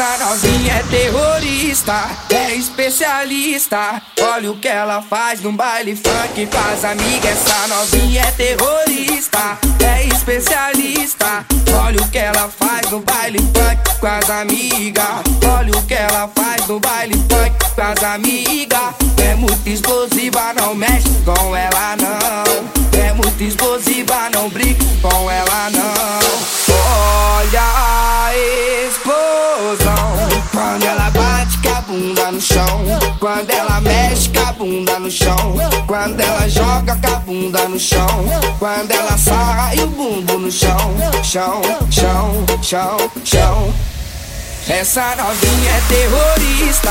Essa novinha é terrorista, é especialista. Olha o que ela faz no baile funk com as amigas. Essa novinha é terrorista, é especialista. Olha o que ela faz no baile funk com as amigas. Olha o que ela faz no baile funk com as amigas. É muito explosiva, não mexe com ela não. É muito explosiva, não brinca com ela não. Olha a explosão. Quando ela bate com a bunda no chão. Quando ela mexe com a bunda no chão. Quando ela joga com a bunda no chão. Quando ela e o bumbo no chão. Chão, chão, chão, chão. Essa novinha é terrorista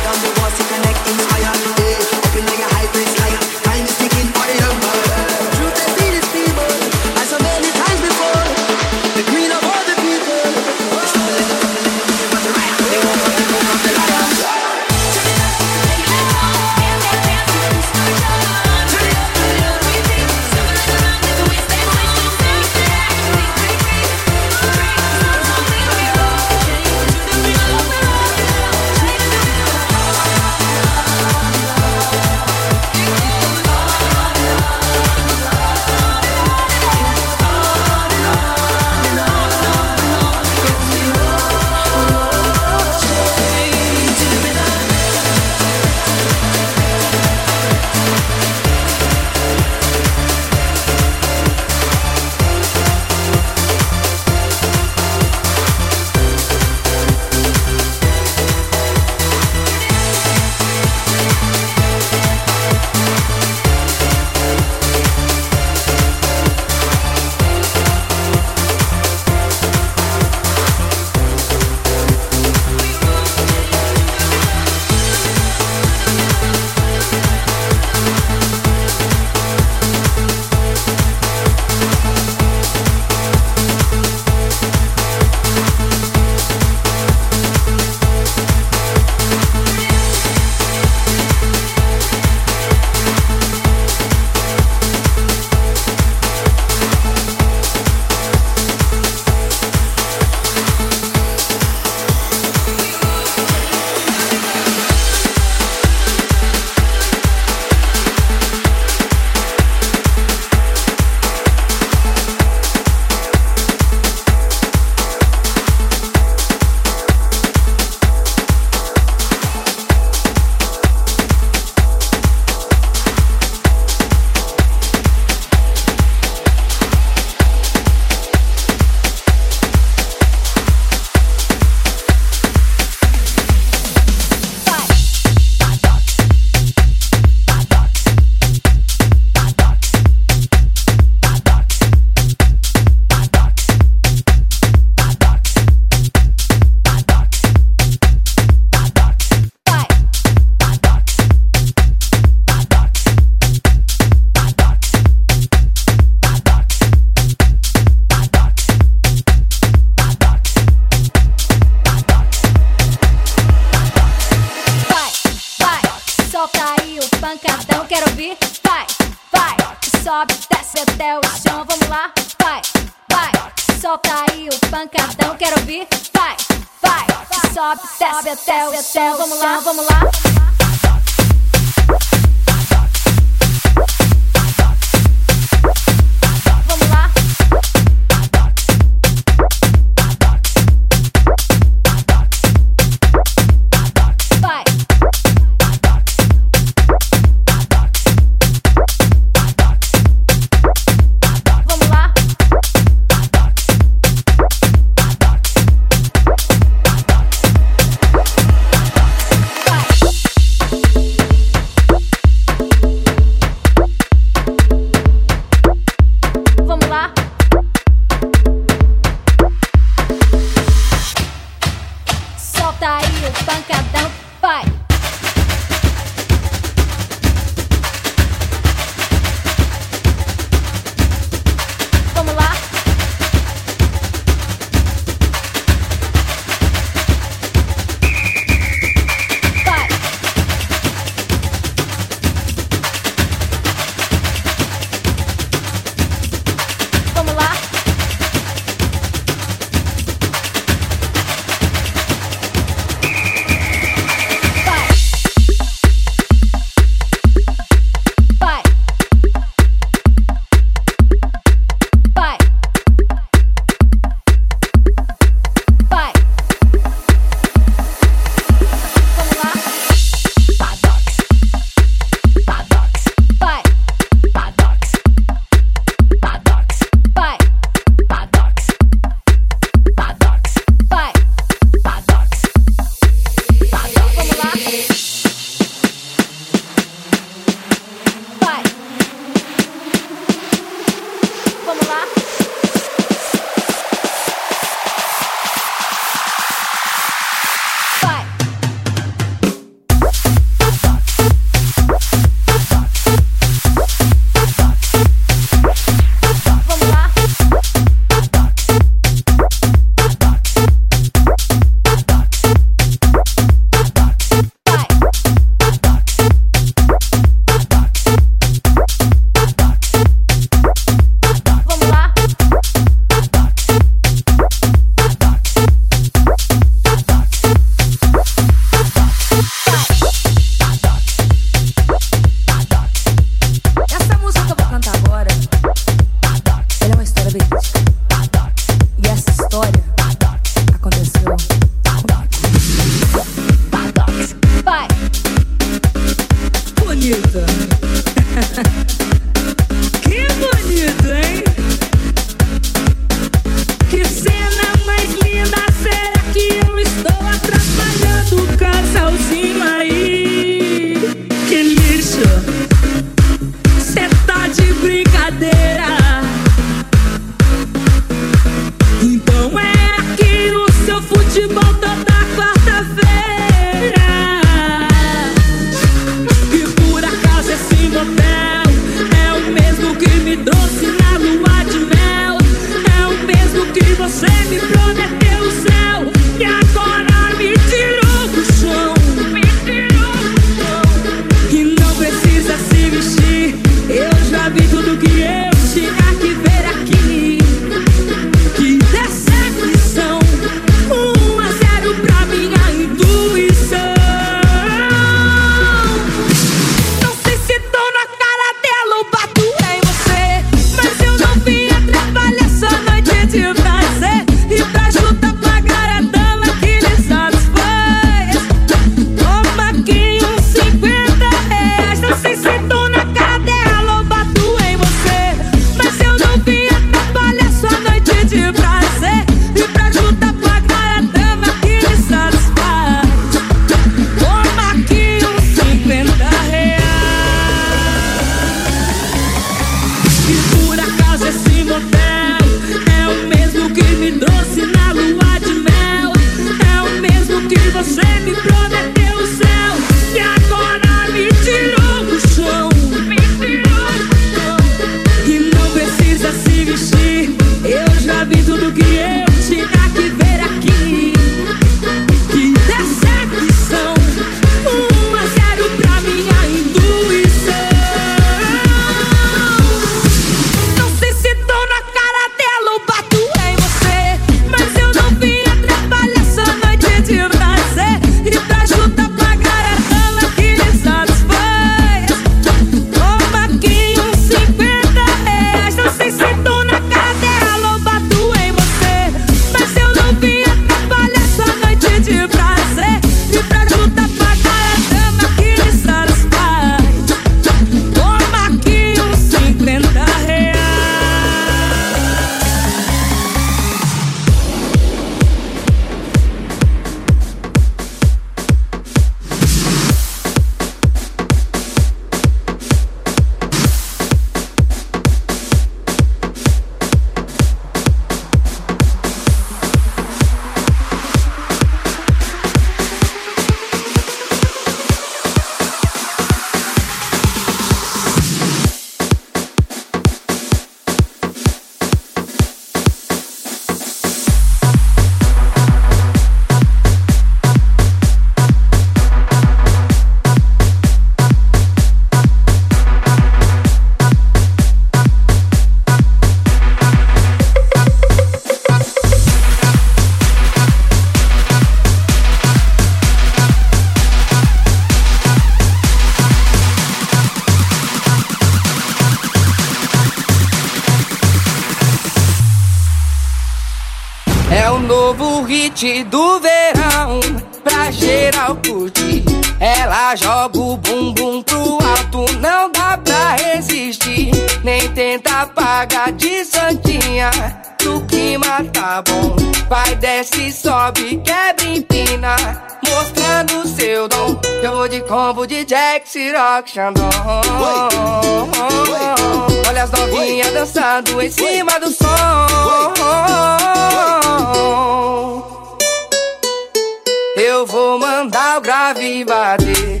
Vou mandar o grave bater.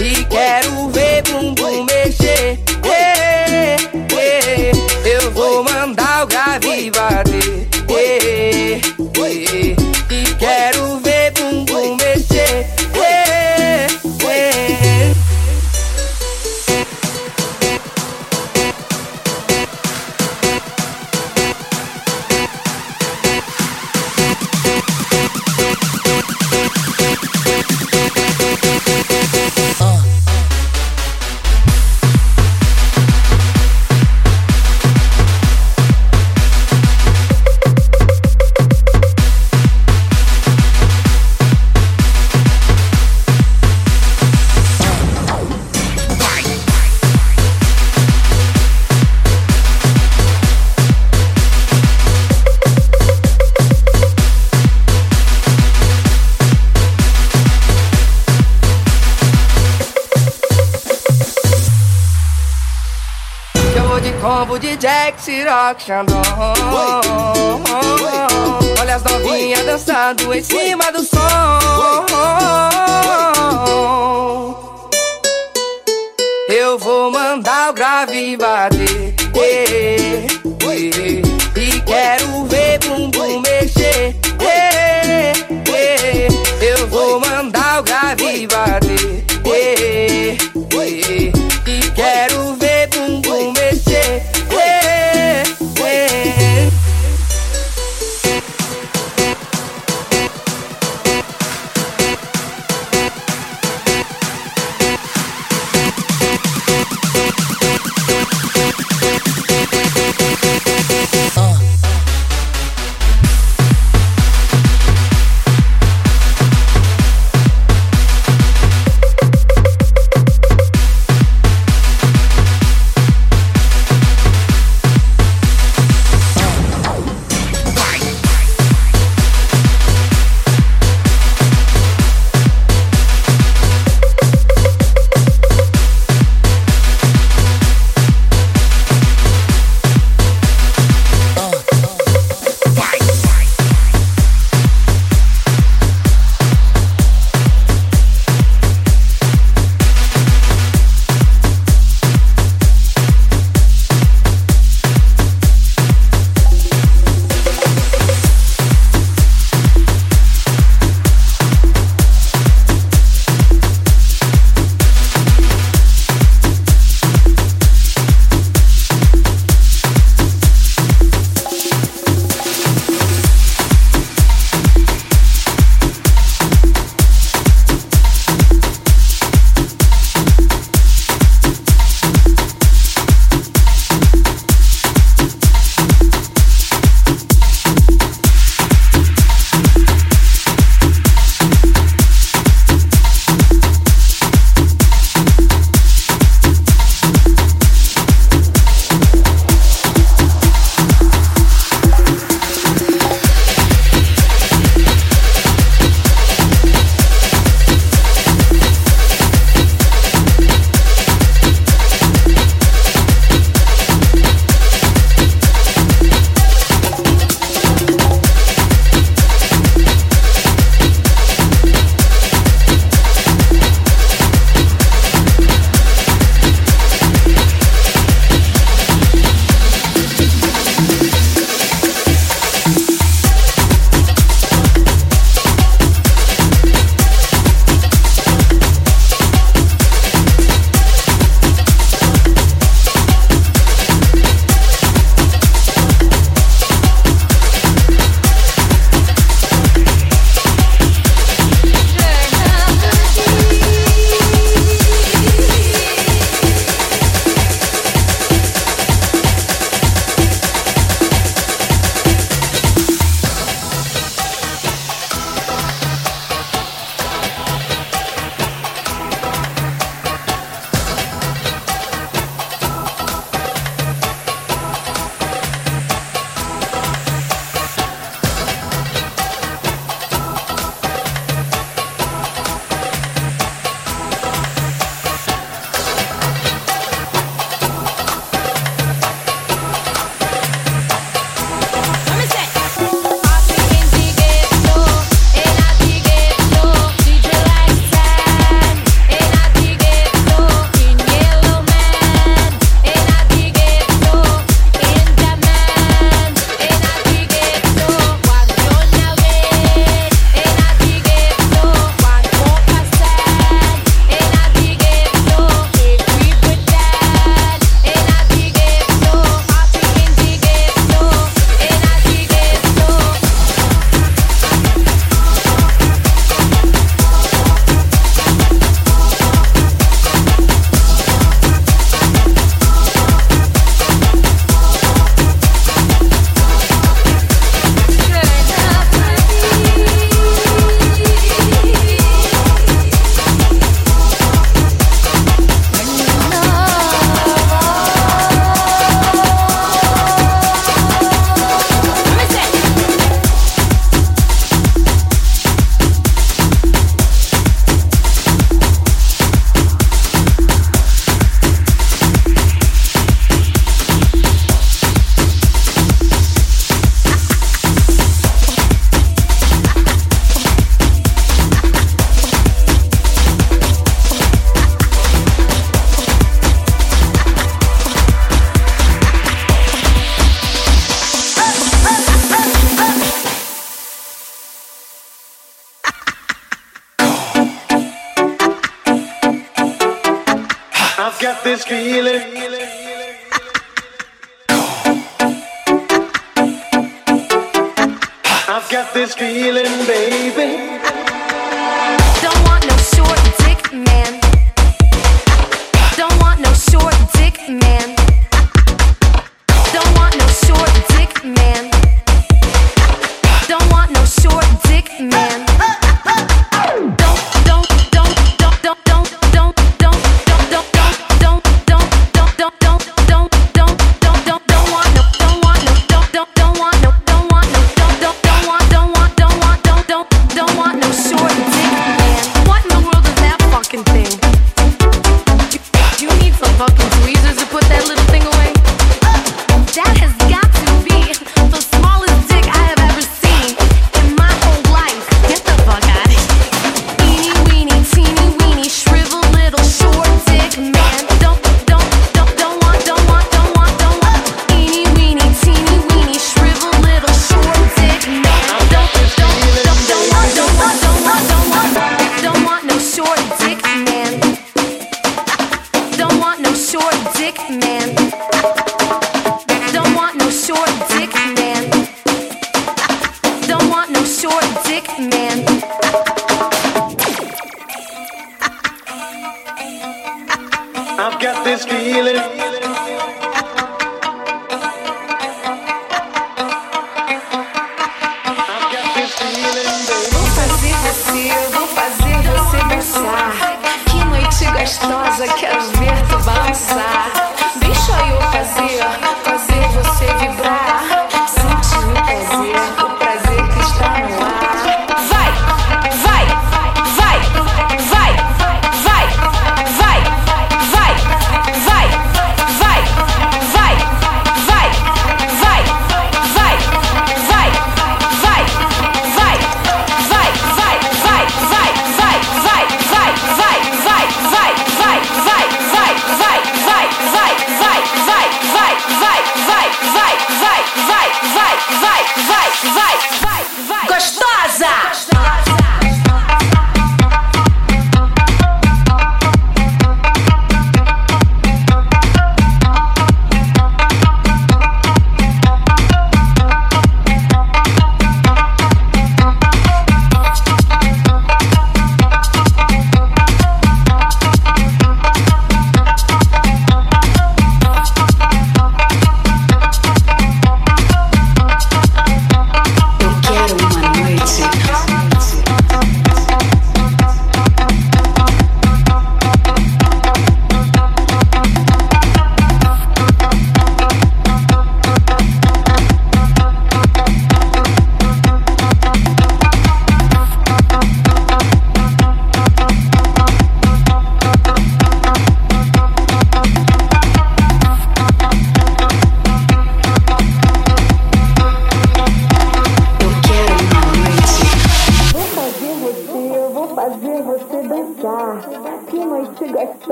E, quero ver bumbum meu. action.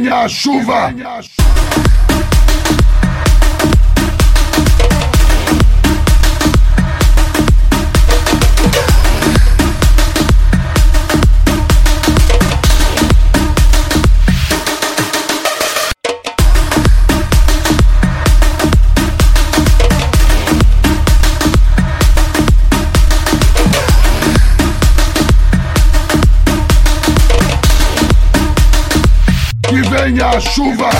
Γεζένια Σούβα. Chuva. Que venha a chuva.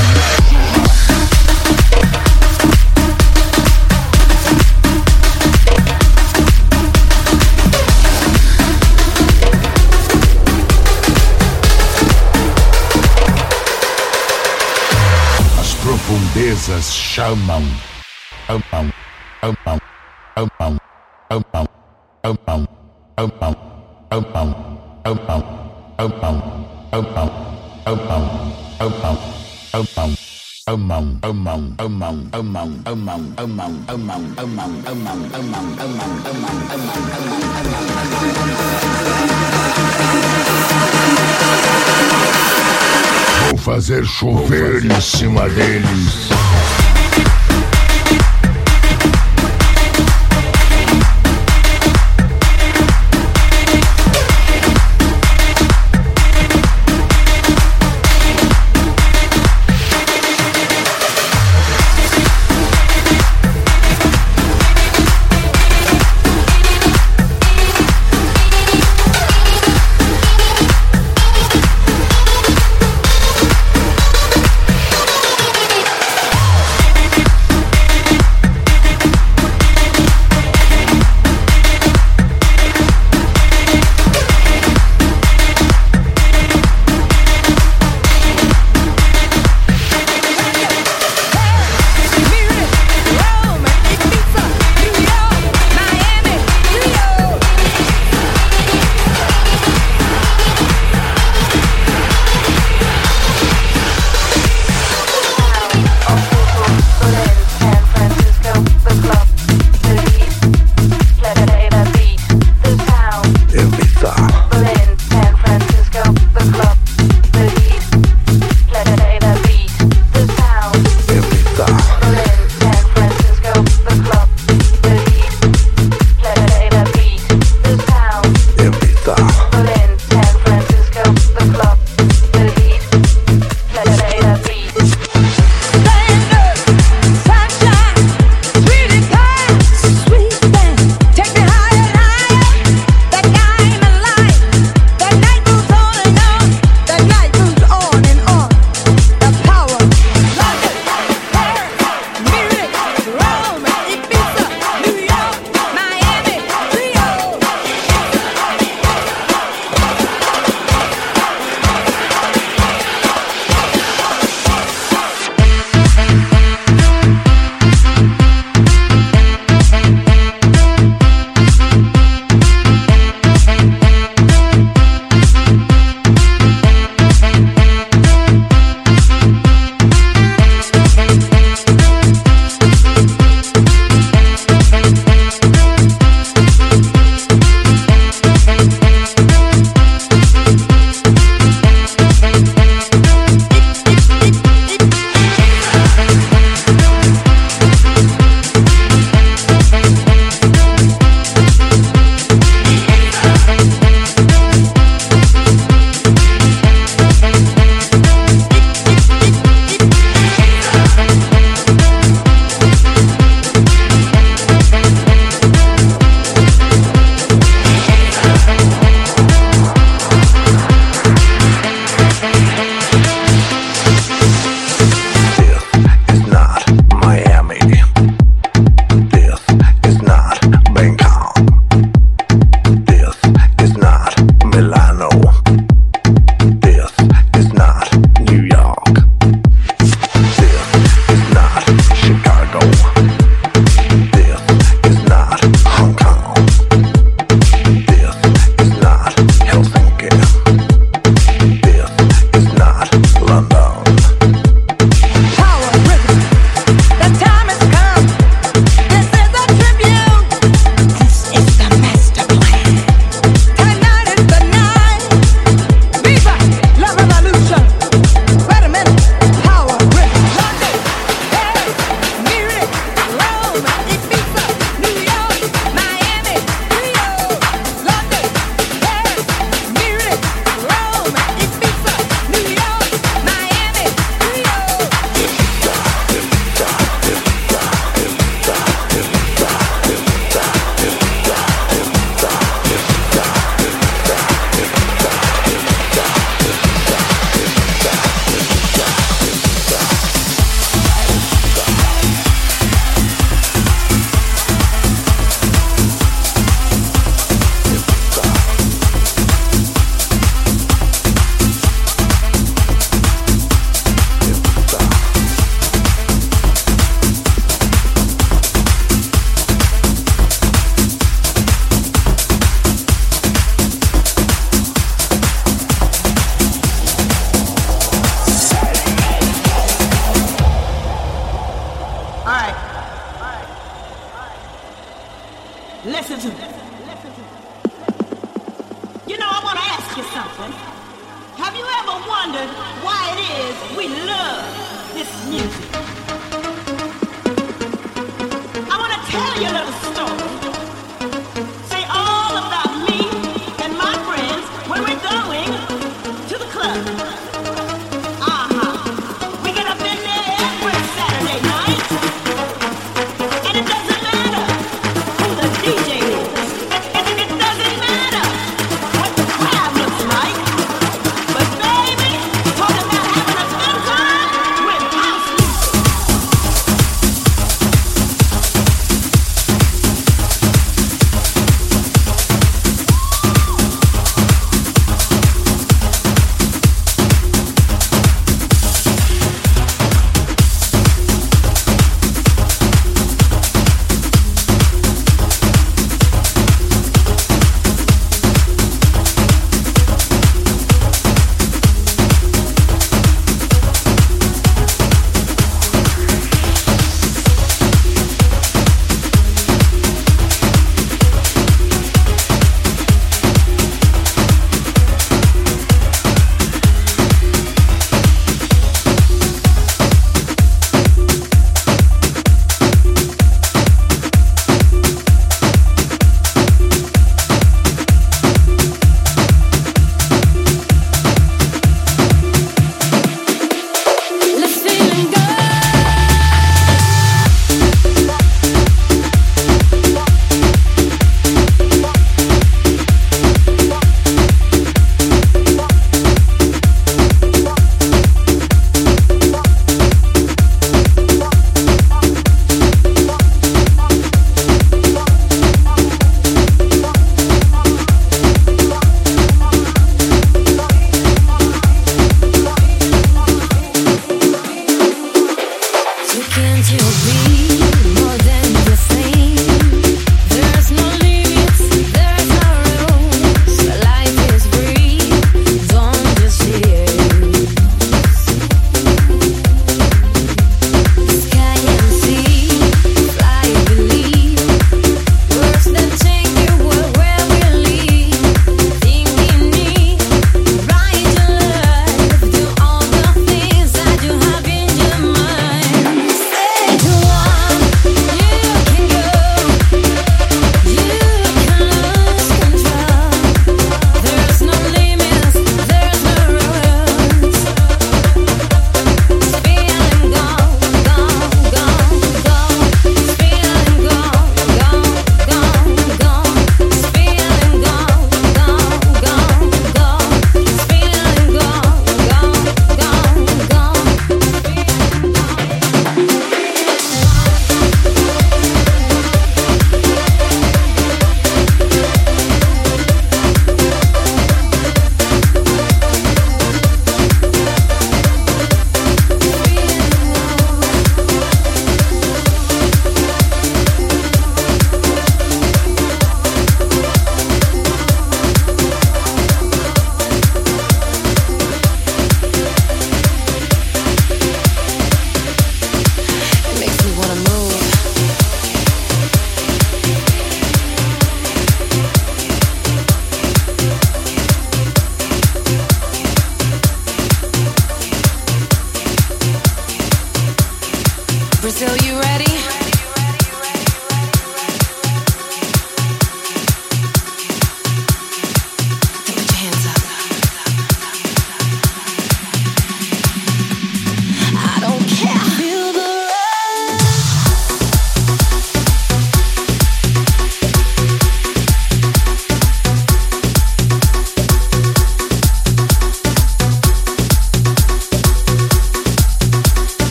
As profundezas chamam. Amam, amam, amam, Vou fazer chover em cima deles.